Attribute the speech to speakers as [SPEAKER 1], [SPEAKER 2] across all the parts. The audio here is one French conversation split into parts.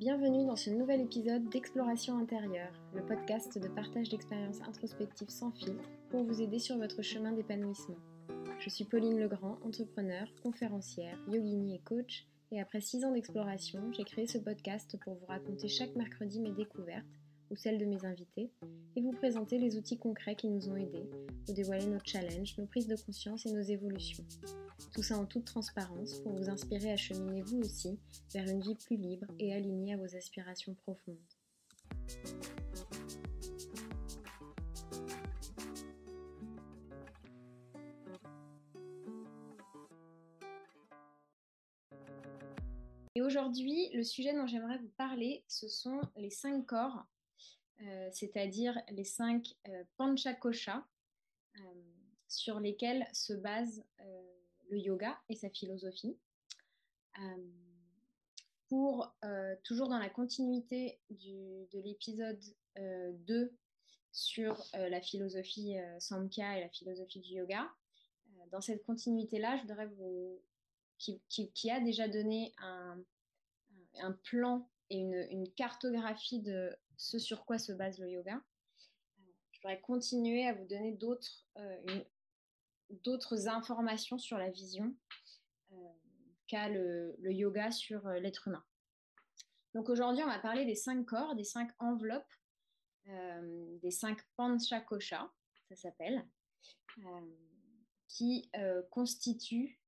[SPEAKER 1] Bienvenue dans ce nouvel épisode d'Exploration intérieure, le podcast de partage d'expériences introspectives sans filtre pour vous aider sur votre chemin d'épanouissement. Je suis Pauline Legrand, entrepreneur, conférencière, yogini et coach, et après six ans d'exploration, j'ai créé ce podcast pour vous raconter chaque mercredi mes découvertes ou celles de mes invités et vous présenter les outils concrets qui nous ont aidés, vous dévoiler nos challenges, nos prises de conscience et nos évolutions. Tout ça en toute transparence pour vous inspirer à cheminer vous aussi vers une vie plus libre et alignée à vos aspirations profondes. Et aujourd'hui, le sujet dont j'aimerais vous parler, ce sont les cinq corps, euh, c'est-à-dire les cinq euh, euh, sur lesquels se base le yoga et sa philosophie. pour, toujours dans la continuité de l'épisode 2 sur la philosophie Samkhya et la philosophie du yoga, dans cette continuité-là, je voudrais vous qui, a déjà donné un, un plan et une, une, cartographie de ce sur quoi se base le yoga. Je voudrais continuer à vous donner d'autres euh, informations sur la vision euh, qu'a le, le, yoga sur euh, l'être humain. Donc aujourd'hui, on va parler des cinq corps, des cinq enveloppes, des cinq panchakosha, ça s'appelle, qui constituent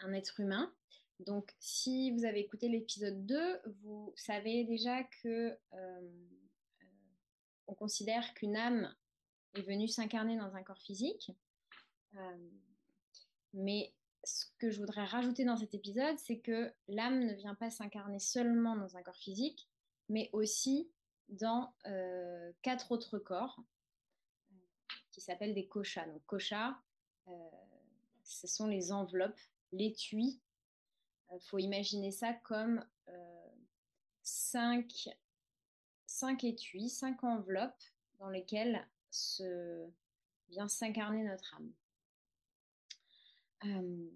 [SPEAKER 1] un être humain. Donc, si vous avez écouté l'épisode 2, vous savez déjà que euh, on considère qu'une âme est venue s'incarner dans un corps physique. Euh, mais ce que je voudrais rajouter dans cet épisode, c'est que l'âme ne vient pas s'incarner seulement dans un corps physique, mais aussi dans euh, quatre autres corps qui s'appellent des koshas. Donc, koshas, ce sont les enveloppes l'étui. Il euh, faut imaginer ça comme euh, cinq, étuis, cinq enveloppes dans lesquelles vient s'incarner notre âme. Euh,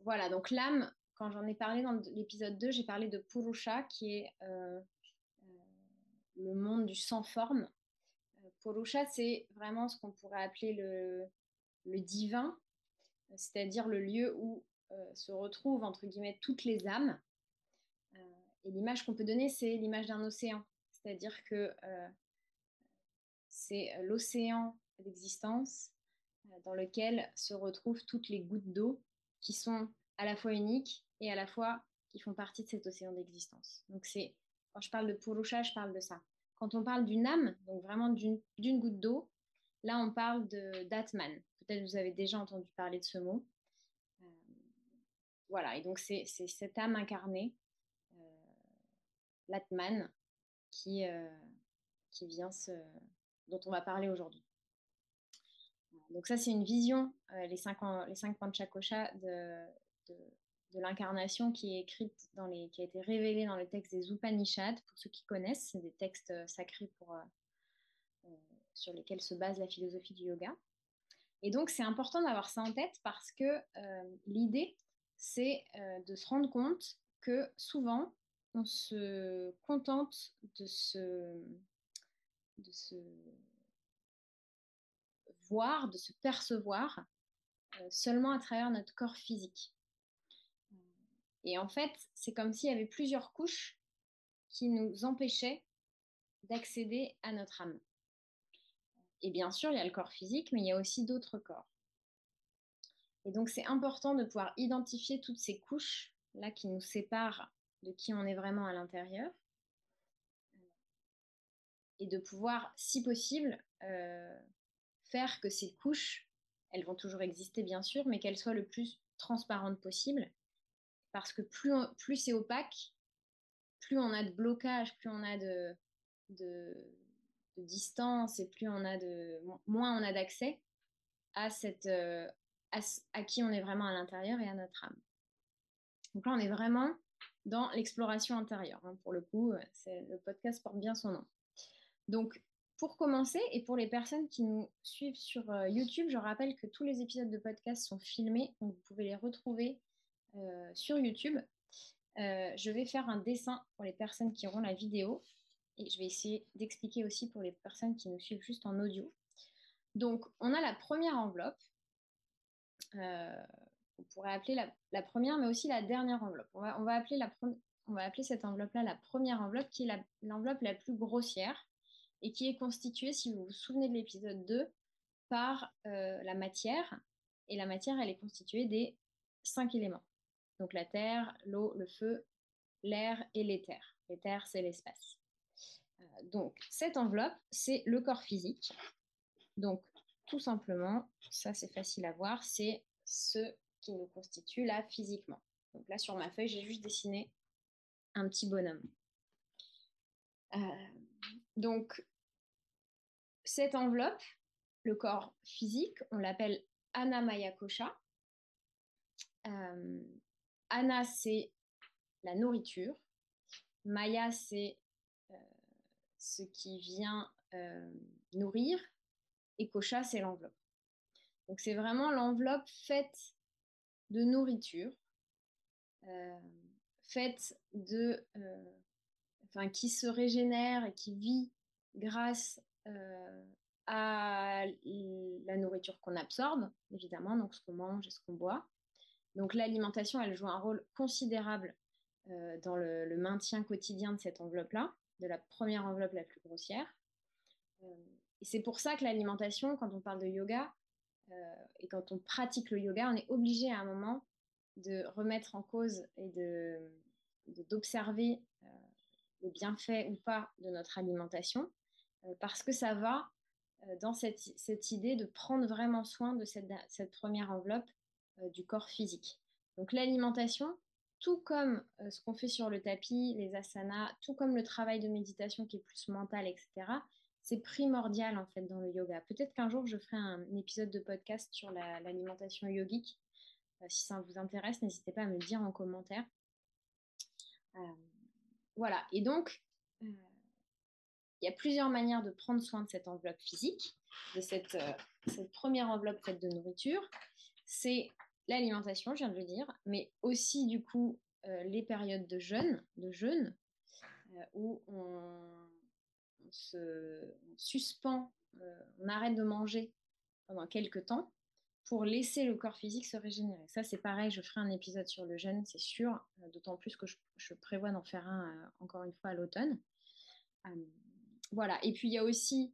[SPEAKER 1] voilà, donc l'âme, quand j'en ai parlé dans l'épisode 2, j'ai parlé de Purusha, qui est le monde du sans-forme. Purusha, c'est vraiment ce qu'on pourrait appeler le, le divin, c'est-à-dire le lieu où euh, se retrouvent entre guillemets toutes les âmes. Euh, et l'image qu'on peut donner, c'est l'image d'un océan, c'est-à-dire que euh, c'est l'océan d'existence dans lequel se retrouvent toutes les gouttes d'eau qui sont à la fois uniques et à la fois qui font partie de cet océan d'existence. Donc c'est quand je parle de Purusha, je parle de ça. Quand on parle d'une âme, donc vraiment d'une goutte d'eau, là on parle de d'Atman, Peut-être vous avez déjà entendu parler de ce mot. Euh, voilà, et donc c'est cette âme incarnée, euh, l'Atman, qui, euh, qui vient dont on va parler aujourd'hui. Donc ça, c'est une vision, les, cinq, les cinq panchakosha de, l'incarnation qui est écrite dans les, qui a été révélée dans le texte des Upanishads. Pour ceux qui connaissent, c'est des textes sacrés pour, sur lesquels se base la philosophie du yoga. Et donc, c'est important d'avoir ça en tête parce que euh, l'idée, c'est euh, de se rendre compte que souvent, on se contente de se, voir, de se percevoir euh, seulement à travers notre corps physique. Et en fait, c'est comme s'il y avait plusieurs couches qui nous empêchaient d'accéder à notre âme. Et bien sûr, il y a le corps physique, mais il y a aussi d'autres corps. Et donc, c'est important de pouvoir identifier toutes ces couches là qui nous séparent de qui on est vraiment à l'intérieur et de pouvoir, si possible, euh, faire que ces couches, elles vont toujours exister bien sûr, mais qu'elles soient le plus transparentes possible. Parce que plus, plus c'est opaque, plus on a de blocage, plus on a de, de, distance et plus on a de moins on a d'accès à cette euh, à, qui on est vraiment à l'intérieur et à notre âme. Donc là, on est vraiment dans l'exploration intérieure. Hein. Pour le coup, euh, le podcast porte bien son nom. Donc, pour commencer, et pour les personnes qui nous suivent sur euh, YouTube, je rappelle que tous les épisodes de podcast sont filmés, donc vous pouvez les retrouver sur YouTube. je vais faire un dessin pour les personnes qui auront la vidéo et je vais essayer d'expliquer aussi pour les personnes qui nous suivent juste en audio. Donc, on a la première enveloppe. On pourrait appeler la, première, mais aussi la dernière enveloppe. On va, appeler, cette enveloppe-là la première enveloppe, qui est l'enveloppe la, plus grossière et qui est constituée, si vous vous souvenez de l'épisode 2, par la matière. Et la matière, elle est constituée des cinq éléments. Donc la terre, l'eau, le feu, l'air et l'éther. L'éther, c'est l'espace. donc cette enveloppe, c'est le corps physique. Donc tout simplement, ça c'est facile à voir, c'est ce qui nous constitue là physiquement. Donc là sur ma feuille, j'ai juste dessiné un petit bonhomme. Euh, donc cette enveloppe, le corps physique, on l'appelle Anamaya Kosha. Euh, Ana, c'est la nourriture. Maya, c'est euh, ce qui vient nourrir. Et Kosha, c'est l'enveloppe. Donc c'est vraiment l'enveloppe faite de nourriture faite de, euh, enfin, qui se régénère et qui vit grâce euh, à la nourriture qu'on absorbe, évidemment, donc ce qu'on mange et ce qu'on boit. Donc l'alimentation, elle joue un rôle considérable euh, dans le, maintien quotidien de cette enveloppe-là, de la première enveloppe la plus grossière. Et c'est pour ça que l'alimentation, quand on parle de yoga et quand on pratique le yoga, on est obligé à un moment de remettre en cause et de d'observer euh, les bienfaits ou pas de notre alimentation, euh, parce que ça va euh, dans cette, cette, idée de prendre vraiment soin de cette, cette première enveloppe du corps physique. Donc l'alimentation, tout comme ce qu'on fait sur le tapis, les asanas, tout comme le travail de méditation qui est plus mental, etc., c'est primordial en fait dans le yoga. Peut-être qu'un jour je ferai un, épisode de podcast sur l'alimentation yogique euh, si ça vous intéresse, n'hésitez pas à me le dire en commentaire. Euh, voilà, et donc, euh, il y a plusieurs manières de prendre soin de cette enveloppe physique, de cette, première enveloppe faite de nourriture. C'est l'alimentation, je viens de le dire, mais aussi du coup les périodes de jeûne, de jeûne où on, se suspend, on arrête de manger pendant quelques temps pour laisser le corps physique se régénérer. Ça, c'est pareil, je ferai un épisode sur le jeûne, c'est sûr, euh, d'autant plus que je, prévois d'en faire un euh, encore une fois à l'automne. Euh, voilà, et puis il y a aussi,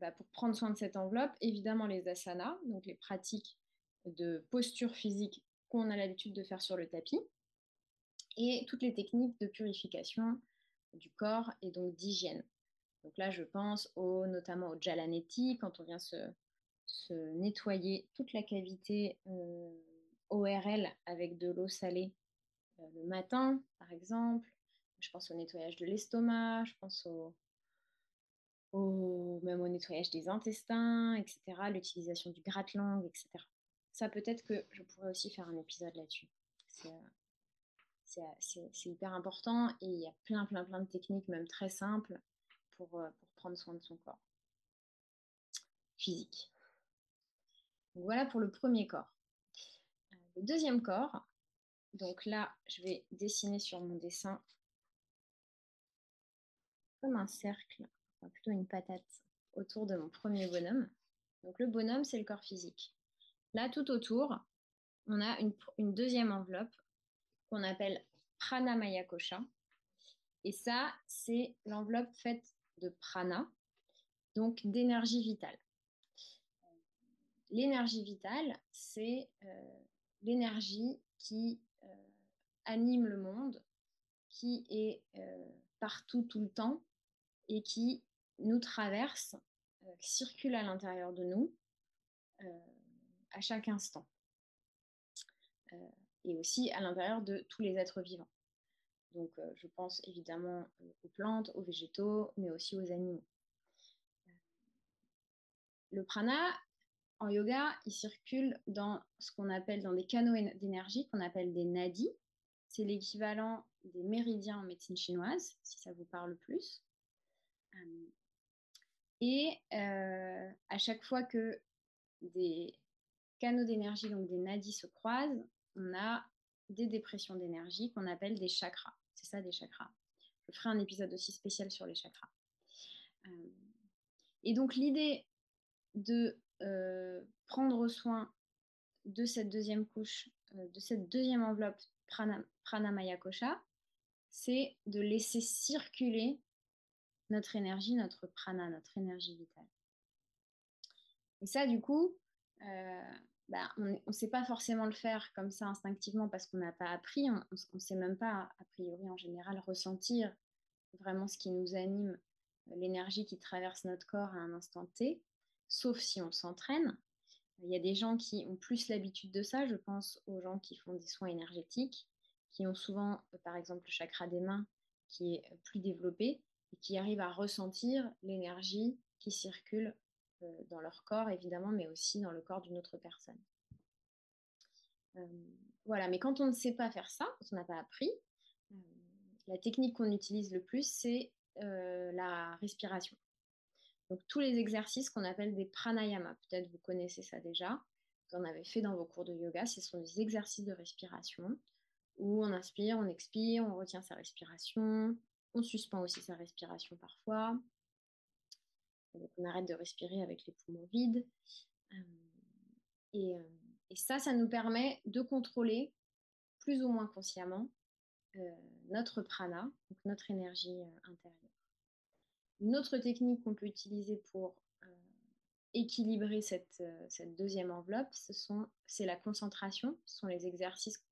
[SPEAKER 1] bah, pour prendre soin de cette enveloppe, évidemment les asanas, donc les pratiques de posture physique qu'on a l'habitude de faire sur le tapis, et toutes les techniques de purification du corps et donc d'hygiène. Donc là, je pense au, notamment au jalaneti, quand on vient se, nettoyer toute la cavité euh, ORL avec de l'eau salée euh, le matin, par exemple. Je pense au nettoyage de l'estomac, je pense au, même au nettoyage des intestins, etc., l'utilisation du gratte-langue, etc. Ça, peut-être que je pourrais aussi faire un épisode là-dessus. C'est euh, hyper important et il y a plein, plein, plein de techniques, même très simples, pour, pour prendre soin de son corps physique voilà pour le premier corps. Euh, le deuxième corps, donc là, je vais dessiner sur mon dessin comme un cercle, enfin plutôt une patate autour de mon premier bonhomme. Donc le bonhomme, c'est le corps physique. Là, tout autour, on a une, deuxième enveloppe qu'on appelle Pranamaya Kosha. Et ça, c'est l'enveloppe faite de prana, donc d'énergie vitale. L'énergie vitale, c'est euh, l'énergie qui euh, anime le monde, qui est euh, partout tout le temps et qui nous traverse, circule à l'intérieur de nous à chaque instant. et aussi à l'intérieur de tous les êtres vivants. Donc je pense évidemment aux plantes, aux végétaux, mais aussi aux animaux. Le prana, en yoga, il circule dans ce qu'on appelle dans des canaux d'énergie qu'on appelle des nadis. C'est l'équivalent des méridiens en médecine chinoise, si ça vous parle plus. Euh, et euh, à chaque fois que des canaux d'énergie, donc des nadis, se croisent, on a des dépressions d'énergie qu'on appelle des chakras. Des chakras. Je ferai un épisode aussi spécial sur les chakras. Euh, et donc l'idée de euh, prendre soin de cette deuxième couche, euh, de cette deuxième enveloppe prana, pranamaya kosha, c'est de laisser circuler notre énergie, notre prana, notre énergie vitale. Et ça, du coup, bah, on ne sait pas forcément le faire comme ça instinctivement parce qu'on n'a pas appris, on ne sait même pas, a priori en général, ressentir vraiment ce qui nous anime, euh, l'énergie qui traverse notre corps à un instant T, sauf si on s'entraîne. Il y a des gens qui ont plus l'habitude de ça, je pense aux gens qui font des soins énergétiques, qui ont souvent, euh, par exemple, le chakra des mains qui est euh, plus développé et qui arrivent à ressentir l'énergie qui circule dans leur corps, évidemment, mais aussi dans le corps d'une autre personne. voilà, mais quand on ne sait pas faire ça, quand on n'a pas appris, la technique qu'on utilise le plus, c'est la respiration. Donc tous les exercices qu'on appelle des pranayama, peut-être vous connaissez ça déjà, vous en avez fait dans vos cours de yoga, ce sont des exercices de respiration où on inspire, on expire, on retient sa respiration, on suspend aussi sa respiration parfois. On arrête de respirer avec les poumons vides. Et, et ça, ça nous permet de contrôler plus ou moins consciemment notre prana, notre énergie intérieure. Une autre technique qu'on peut utiliser pour équilibrer cette, cette, deuxième enveloppe, c'est la concentration, ce sont les exercices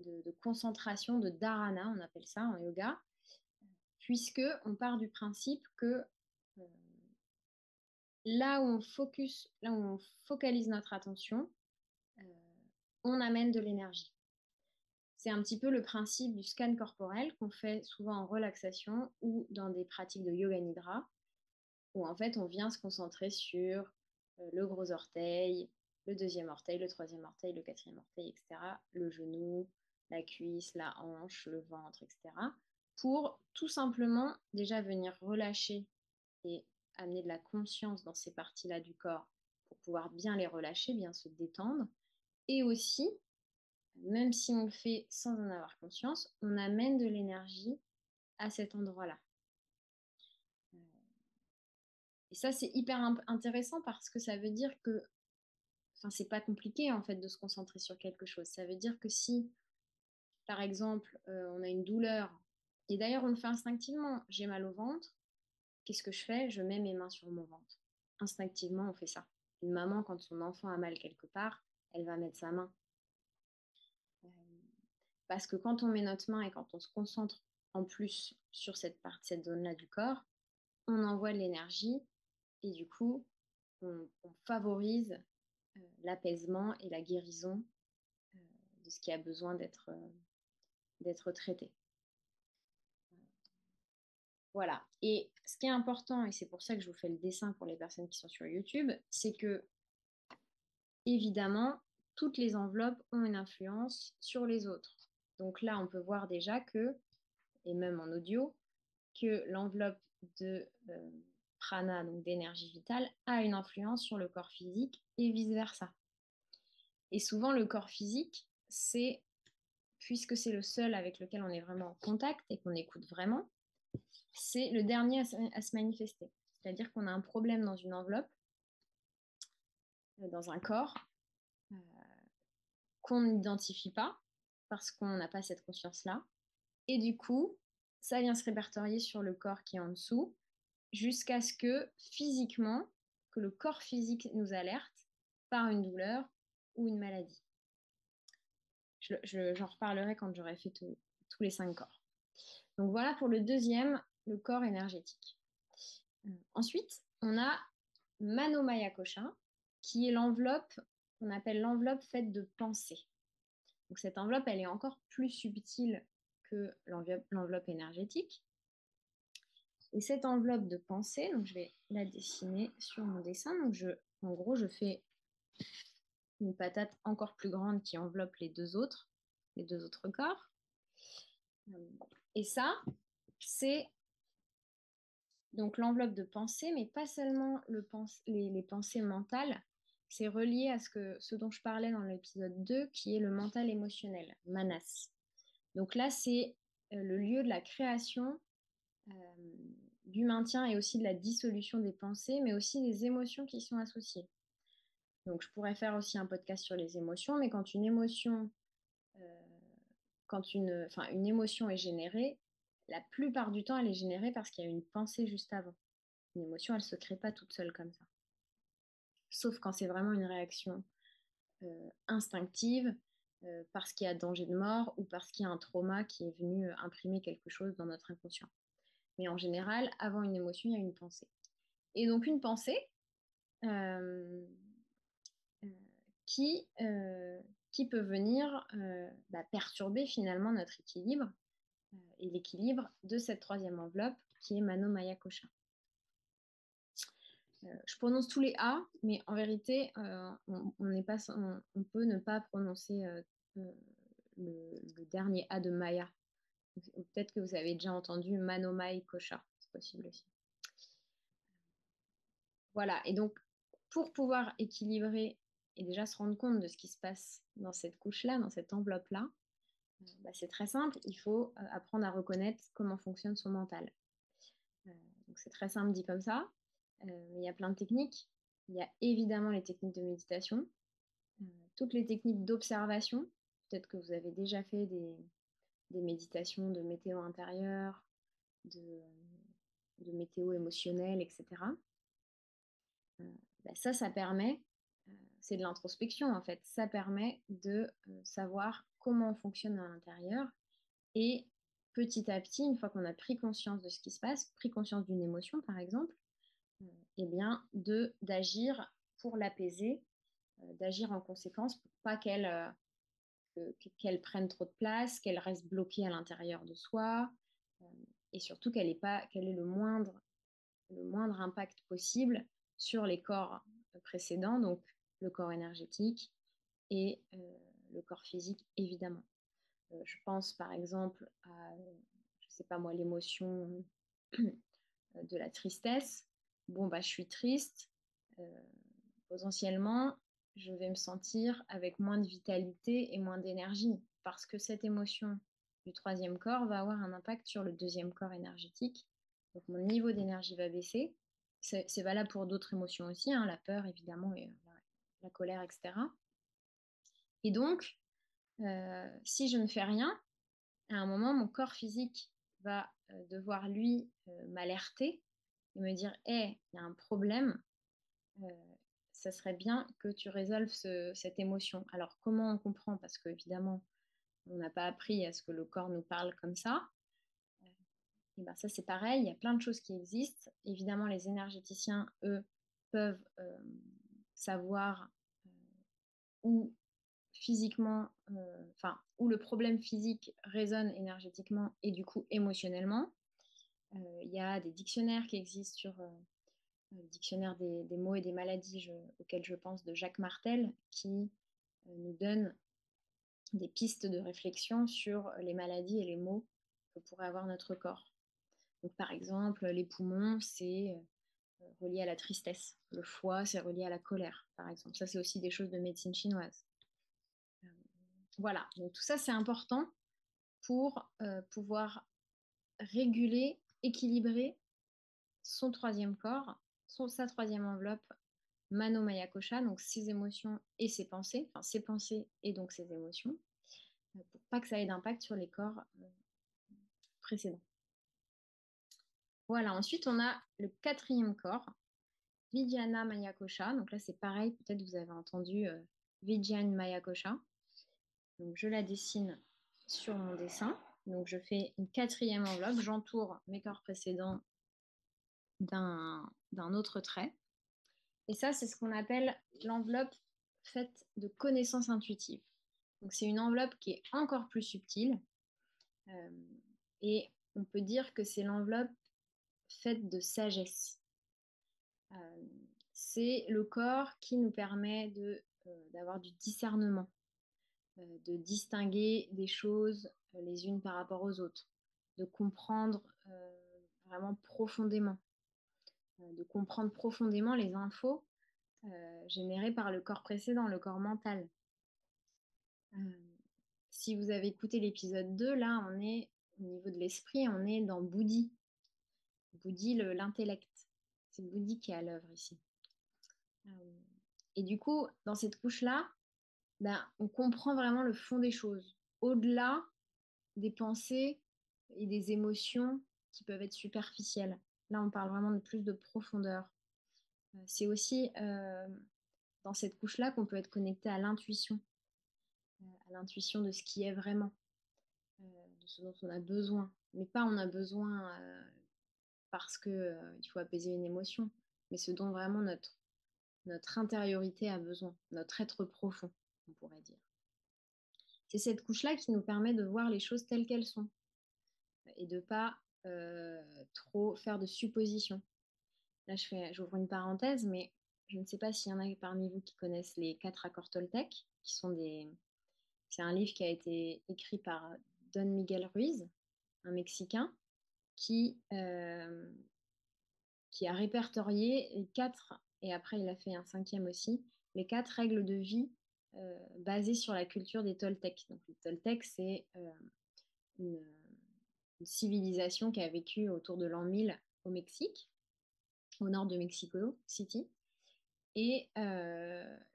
[SPEAKER 1] de, de, concentration, de dharana, on appelle ça en yoga, puisque on part du principe que là où on focus, là où on focalise notre attention, on amène de l'énergie. C'est un petit peu le principe du scan corporel qu'on fait souvent en relaxation ou dans des pratiques de yoga nidra, où en fait on vient se concentrer sur euh, le gros orteil, le deuxième orteil, le troisième orteil, le quatrième orteil, etc., le genou, la cuisse, la hanche, le ventre, etc., pour tout simplement déjà venir relâcher et amener de la conscience dans ces parties-là du corps pour pouvoir bien les relâcher, bien se détendre, et aussi même si on le fait sans en avoir conscience, on amène de l'énergie à cet endroit-là. Euh, et ça, c'est hyper intéressant parce que ça veut dire que, enfin, c'est pas compliqué en fait de se concentrer sur quelque chose. Ça veut dire que si, par exemple, euh, on a une douleur, et d'ailleurs on le fait instinctivement, j'ai mal au ventre, qu'est-ce que je fais? Je mets mes mains sur mon ventre. Instinctivement, on fait ça. Une maman, quand son enfant a mal quelque part, elle va mettre sa main parce que quand on met notre main et quand on se concentre en plus sur cette partie, cette zone-là du corps, on envoie de l'énergie et du coup, on, favorise euh, l'apaisement et la guérison euh, de ce qui a besoin d'être euh, traité. Voilà. Et ce qui est important, et c'est pour ça que je vous fais le dessin pour les personnes qui sont sur YouTube, c'est que, évidemment, toutes les enveloppes ont une influence sur les autres. Donc là, on peut voir déjà que, et même en audio, que l'enveloppe de euh, prana, donc d'énergie vitale, a une influence sur le corps physique et vice-versa. Et souvent, le corps physique, c'est, puisque c'est le seul avec lequel on est vraiment en contact et qu'on écoute vraiment, c'est le dernier à se manifester. C'est-à-dire qu'on a un problème dans une enveloppe, euh, dans un corps, euh, qu'on n'identifie pas, parce qu'on n'a pas cette conscience-là. Et du coup, ça vient se répertorier sur le corps qui est en dessous, jusqu'à ce que physiquement, que le corps physique nous alerte par une douleur ou une maladie. J'en je, reparlerai quand j'aurai fait tous les cinq corps. Donc voilà pour le deuxième, le corps énergétique. Euh, ensuite, on a Manomaya Kosha, qui est l'enveloppe qu'on appelle l'enveloppe faite de pensée. Donc cette enveloppe, elle est encore plus subtile que l'enveloppe énergétique. Et cette enveloppe de pensée, donc je vais la dessiner sur mon dessin. En gros, je fais une patate encore plus grande qui enveloppe les deux autres, les deux autres corps. Et ça, c'est donc l'enveloppe de pensée, mais pas seulement le les, pensées mentales, c'est relié à ce, que, ce dont je parlais dans l'épisode 2, qui est le mental émotionnel, manas. Donc là, c'est le lieu de la création, du maintien et aussi de la dissolution des pensées, mais aussi des émotions qui sont associées. Donc je pourrais faire aussi un podcast sur les émotions, mais quand une émotion, quand une, une émotion est générée, la plupart du temps, elle est générée parce qu'il y a une pensée juste avant. Une émotion, elle ne se crée pas toute seule comme ça. Sauf quand c'est vraiment une réaction euh, instinctive, euh, parce qu'il y a danger de mort ou parce qu'il y a un trauma qui est venu euh, imprimer quelque chose dans notre inconscient. Mais en général, avant une émotion, il y a une pensée. Et donc une pensée qui, qui peut venir bah, perturber finalement notre équilibre et l'équilibre de cette troisième enveloppe qui est Mano Maya Kosha. Euh, je prononce tous les A, mais en vérité, euh, on, pas, on, peut ne pas prononcer euh, le, dernier A de Maya. Peut-être que vous avez déjà entendu Mano Maya Kosha, c'est possible aussi. Voilà, et donc pour pouvoir équilibrer et déjà se rendre compte de ce qui se passe dans cette couche-là, dans cette enveloppe-là, bah, c'est très simple, il faut euh, apprendre à reconnaître comment fonctionne son mental. Euh, c'est très simple dit comme ça, euh, mais il y a plein de techniques. Il y a évidemment les techniques de méditation, toutes les techniques d'observation. Peut-être que vous avez déjà fait des, méditations de météo intérieure, de, météo émotionnelle, etc. Bah, ça, ça permet, de l'introspection en fait, ça permet de savoir comment on fonctionne à l'intérieur. Et petit à petit, une fois qu'on a pris conscience de ce qui se passe, pris conscience d'une émotion par exemple, euh, eh bien de d'agir pour l'apaiser, euh, d'agir en conséquence pour pas qu'elle euh, qu'elle prenne trop de place, qu'elle reste bloquée à l'intérieur de soi, et surtout qu'elle ait pas qu'elle ait le moindre le moindre impact possible sur les corps précédents, donc le corps énergétique et le corps physique, évidemment. Euh, je pense par exemple à, je sais pas moi, l'émotion de la tristesse. Bon, bah, je suis triste. Euh, potentiellement, je vais me sentir avec moins de vitalité et moins d'énergie parce que cette émotion du troisième corps va avoir un impact sur le deuxième corps énergétique. Donc mon niveau d'énergie va baisser. C'est valable pour d'autres émotions aussi, hein, la peur évidemment et la colère, etc. Et donc, euh, si je ne fais rien, à un moment, mon corps physique va euh, devoir, lui, euh, m'alerter et me dire Hé, il y a un problème, ça serait bien que tu résolves cette émotion. Alors, comment on comprend? Parce qu'évidemment, on n'a pas appris à ce que le corps nous parle comme ça. Et ben ça, c'est pareil, il y a plein de choses qui existent. Évidemment, les énergéticiens, eux, peuvent savoir où physiquement, enfin, où le problème physique résonne énergétiquement et du coup émotionnellement. Il y a des dictionnaires qui existent sur le dictionnaire des, mots et des maladies auquel je pense de Jacques Martel, qui nous donne des pistes de réflexion sur les maladies et les maux que pourrait avoir notre corps. Donc, par exemple, les poumons, c'est relié à la tristesse. Le foie, c'est relié à la colère, par exemple. Ça, c'est aussi des choses de médecine chinoise. Voilà, donc tout ça c'est important pour euh, pouvoir réguler, équilibrer son troisième corps, son, sa troisième enveloppe, Mano Maya Kosha, donc ses émotions et ses pensées, enfin ses pensées et donc ses émotions, euh, pour pas que ça ait d'impact sur les corps euh, précédents. Voilà, ensuite on a le quatrième corps, Vijnana Maya Kosha, donc là c'est pareil, peut-être vous avez entendu Vijnana Maya Kosha. Donc je la dessine sur mon dessin. Donc je fais une quatrième enveloppe, j'entoure mes corps précédents d'un autre trait. Et ça, c'est ce qu'on appelle l'enveloppe faite de connaissances intuitives. Donc c'est une enveloppe qui est encore plus subtile. Euh, et on peut dire que c'est l'enveloppe faite de sagesse. Euh, c'est le corps qui nous permet euh, d'avoir du discernement. Euh, de distinguer des choses les unes par rapport aux autres, de comprendre vraiment profondément, de comprendre profondément les infos générés par le corps précédent, le corps mental. si vous avez écouté l'épisode 2, là, on est au niveau de l'esprit, on est dans Bouddhi. Bouddhi, l'intellect. C'est Bouddhi qui est à l'œuvre ici. Et du coup, dans cette couche-là, ben, on comprend vraiment le fond des choses, au-delà des pensées et des émotions qui peuvent être superficielles. Là, on parle vraiment de plus de profondeur. Euh, c'est aussi euh, dans cette couche-là qu'on peut être connecté à l'intuition, euh, à l'intuition de ce qui est vraiment, de ce dont on a besoin. Mais pas on a besoin parce qu'il faut apaiser une émotion, mais ce dont vraiment notre intériorité a besoin, notre être profond, on pourrait dire. C'est cette couche-là qui nous permet de voir les choses telles qu'elles sont et de ne pas euh, trop faire de suppositions. Là, j'ouvre une parenthèse, mais je ne sais pas s'il y en a parmi vous qui connaissent les quatre accords Toltec, qui sont des. C'est un livre qui a été écrit par Don Miguel Ruiz, un Mexicain, qui, euh, qui a répertorié les quatre et après il a fait un cinquième aussi, les quatre règles de vie euh, basées sur la culture des Toltecs. Donc les Toltecs, c'est euh, une, civilisation qui a vécu autour de l'an 1000 au Mexique, au nord de Mexico City. Et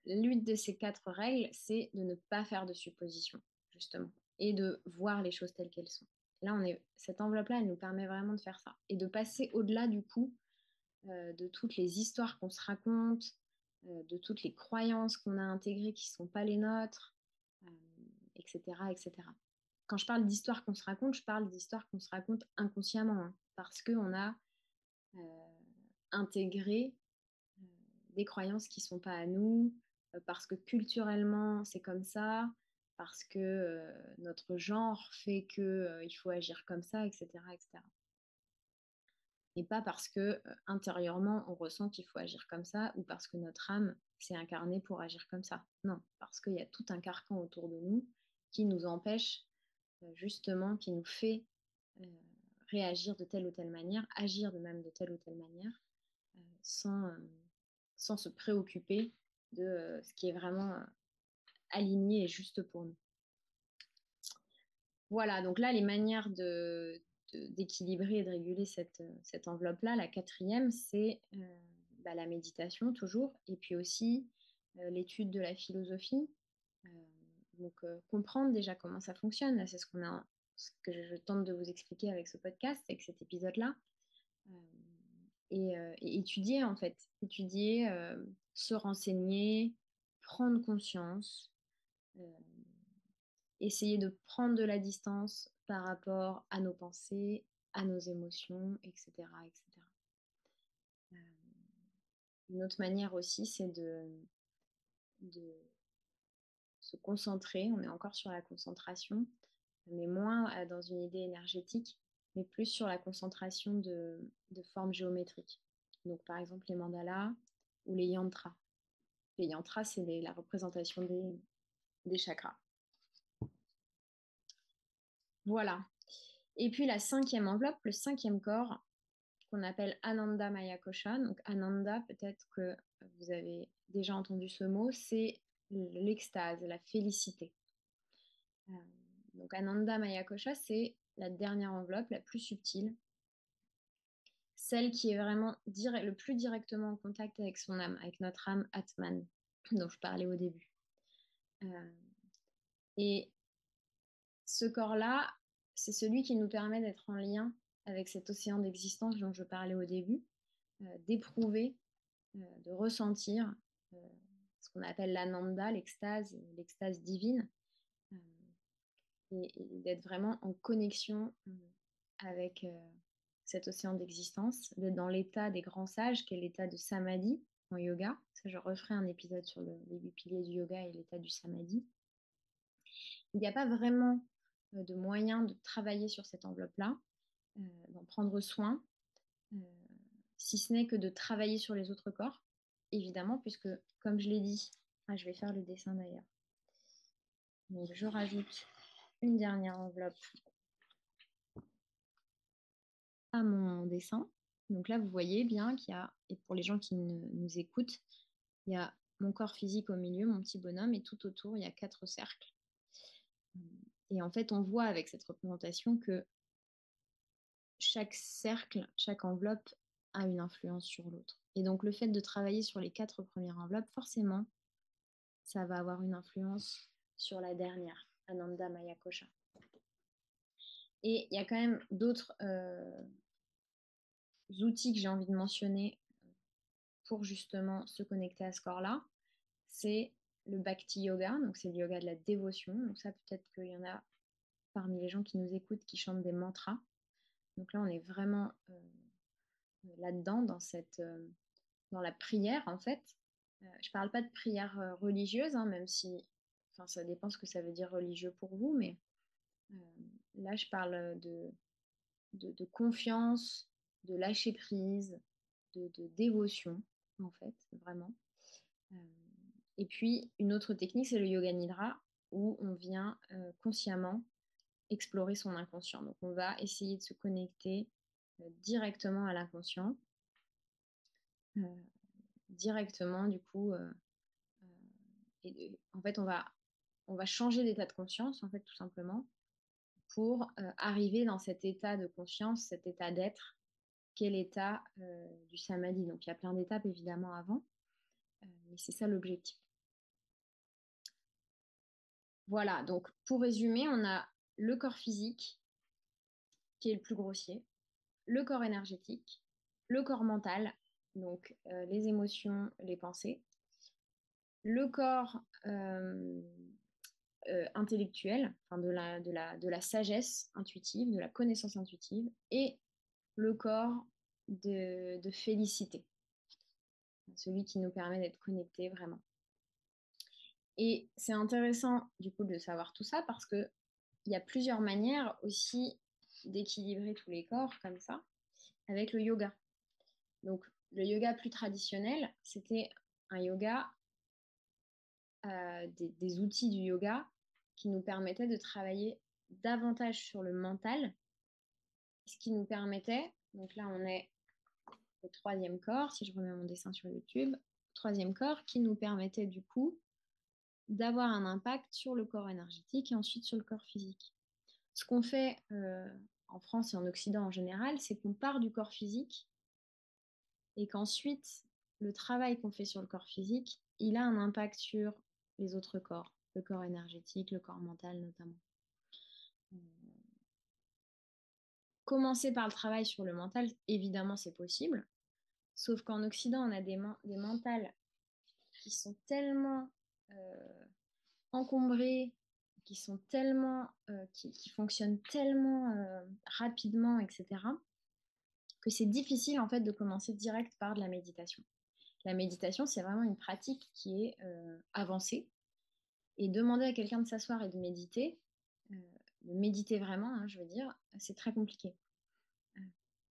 [SPEAKER 1] l'une de ces quatre règles, c'est de ne pas faire de suppositions, justement, et de voir les choses telles qu'elles sont. Là, cette enveloppe-là, elle nous permet vraiment de faire ça et de passer au-delà du coup euh, de toutes les histoires qu'on se raconte, euh, de toutes les croyances qu'on a intégrées qui ne sont pas les nôtres, etc., euh, etc. Quand je parle d'histoires qu'on se raconte, je parle d'histoires qu'on se raconte inconsciemment, hein, parce qu'on a intégré des croyances qui ne sont pas à nous, parce que culturellement c'est comme ça, parce que notre genre fait qu'il faut agir comme ça, etc. etc et pas parce que intérieurement on ressent qu'il faut agir comme ça ou parce que notre âme s'est incarnée pour agir comme ça. Non, parce qu'il y a tout un carcan autour de nous qui nous empêche justement, qui nous fait réagir de telle ou telle manière, agir de même de telle ou telle manière, sans, sans se préoccuper de ce qui est vraiment aligné et juste pour nous. Voilà, donc là, les manières d'équilibrer et de réguler cette, enveloppe-là. La quatrième, c'est euh, bah, la méditation toujours, et puis aussi euh, l'étude de la philosophie. Euh, donc comprendre déjà comment ça fonctionne. c'est ce qu'on a, que je, tente de vous expliquer avec ce podcast, avec cet épisode-là. Et, étudier en fait, étudier, se renseigner, prendre conscience, essayer de prendre de la distance par rapport à nos pensées, à nos émotions, etc. etc. Euh, une autre manière aussi, c'est de, se concentrer, on est encore sur la concentration, mais moins euh, dans une idée énergétique, mais plus sur la concentration de formes géométriques. Donc par exemple les mandalas ou les yantras. Les yantras, c'est la représentation des, des chakras. Voilà. Et puis la cinquième enveloppe, le cinquième corps, qu'on appelle Ananda Maya Kosha. Donc Ananda, peut-être que vous avez déjà entendu ce mot, c'est l'extase, la félicité. Euh, donc Ananda Maya Kosha, c'est la dernière enveloppe, la plus subtile, celle qui est vraiment le plus directement en contact avec son âme, avec notre âme Atman, dont je parlais au début. Euh, et ce corps-là, c'est celui qui nous permet d'être en lien avec cet océan d'existence dont je parlais au début, euh, d'éprouver, euh, de ressentir ce qu'on appelle l'ananda, l'extase, l'extase divine, et, d'être vraiment en connexion avec cet océan d'existence, d'être dans l'état des grands sages, qui est l'état de samadhi en yoga. Ça, je referai un épisode sur les huit piliers du yoga et l'état du samadhi. Il n'y a pas vraiment euh, de moyens de travailler sur cette enveloppe-là, euh, d'en prendre soin, euh, si ce n'est que de travailler sur les autres corps, évidemment, puisque, comme je l'ai dit, ah, je vais faire le dessin d'ailleurs. Donc, je rajoute une dernière enveloppe à mon dessin. Donc là, vous voyez bien qu'il y a, et pour les gens qui nous écoutent, il y a mon corps physique au milieu, mon petit bonhomme, et tout autour, il y a quatre cercles. Et en fait, on voit avec cette représentation que chaque cercle, chaque enveloppe a une influence sur l'autre. Et donc, le fait de travailler sur les quatre premières enveloppes, forcément, ça va avoir une influence sur la dernière, Ananda Maya Kosha. Et il y a quand même d'autres euh, outils que j'ai envie de mentionner pour justement se connecter à ce corps-là. C'est le Bhakti Yoga, donc c'est le yoga de la dévotion. Donc ça, peut-être qu'il y en a parmi les gens qui nous écoutent qui chantent des mantras. Donc là, on est vraiment euh, là-dedans, dans, euh, dans la prière, en fait. je ne parle pas de prière religieuse, hein, même si ça dépend ce que ça veut dire religieux pour vous, mais Là, je parle de, confiance, de lâcher prise, de, dévotion, en fait, vraiment. Euh, et puis, une autre technique, c'est le yoga nidra, où on vient euh, consciemment explorer son inconscient. Donc, on va essayer de se connecter euh, directement à l'inconscient. directement, du coup, et, en fait, on va, on va changer d'état de conscience, en fait, tout simplement pour arriver dans cet état de conscience, cet état d'être, quel état euh, du samadhi. Donc il y a plein d'étapes évidemment avant, euh, mais c'est ça l'objectif. Voilà, donc pour résumer, on a le corps physique qui est le plus grossier, le corps énergétique, le corps mental, donc les émotions, les pensées, le corps euh, intellectuelle, enfin de, la, de, la, de la sagesse intuitive, de la connaissance intuitive, et le corps de, félicité, celui qui nous permet d'être connectés vraiment. Et c'est intéressant du coup de savoir tout ça parce que il y a plusieurs manières aussi d'équilibrer tous les corps comme ça avec le yoga. Donc le yoga plus traditionnel, c'était un yoga, euh, des, des, outils du yoga qui nous permettait de travailler davantage sur le mental, ce qui nous permettait, donc là on est au troisième corps, si je remets mon dessin sur YouTube, troisième corps qui nous permettait du coup d'avoir un impact sur le corps énergétique et ensuite sur le corps physique. Ce qu'on fait euh, en France et en Occident en général, c'est qu'on part du corps physique et qu'ensuite le travail qu'on fait sur le corps physique, il a un impact sur les autres corps le corps énergétique, le corps mental notamment. Euh, commencer par le travail sur le mental, évidemment, c'est possible. Sauf qu'en Occident, on a des, des mentales qui sont tellement euh, encombrés, euh, qui, fonctionnent tellement rapidement, etc., que c'est difficile en fait de commencer direct par de la méditation. La méditation, c'est vraiment une pratique qui est avancée, et demander à quelqu'un de s'asseoir et de méditer, euh, méditer vraiment, hein, je veux dire, c'est très compliqué. Euh,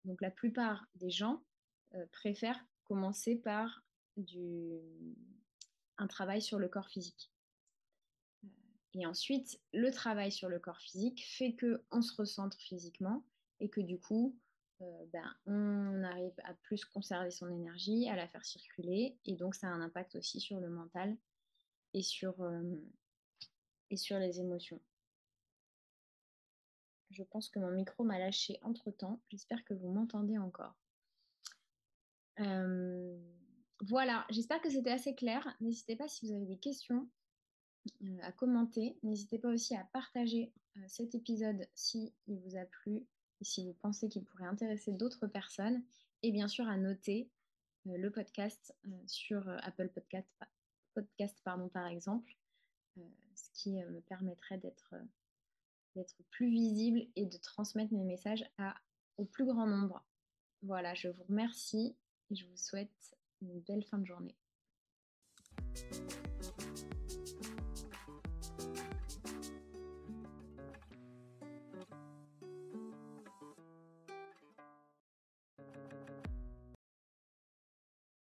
[SPEAKER 1] donc la plupart des gens euh, préfèrent commencer par du, un travail sur le corps physique. Et ensuite, le travail sur le corps physique fait qu'on se recentre physiquement et que du coup, ben, on arrive à plus conserver son énergie, à la faire circuler, et donc ça a un impact aussi sur le mental euh, et sur les émotions. Je pense que mon micro m'a lâché entre-temps. J'espère que vous m'entendez encore. Euh, voilà, j'espère que c'était assez clair. N'hésitez pas si vous avez des questions euh, à commenter. N'hésitez pas aussi à partager cet épisode si il vous a plu si vous pensez qu'il pourrait intéresser d'autres personnes. Et bien sûr à noter le podcast sur Apple Podcast, par exemple, euh, ce qui euh, me permettrait d'être euh, d'être plus visible et de transmettre mes messages à, au plus grand nombre. Voilà, je vous remercie et je vous souhaite une belle fin de journée.